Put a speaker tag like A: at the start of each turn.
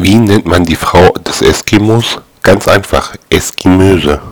A: Wie nennt man die Frau des Eskimos? Ganz einfach, Eskimöse.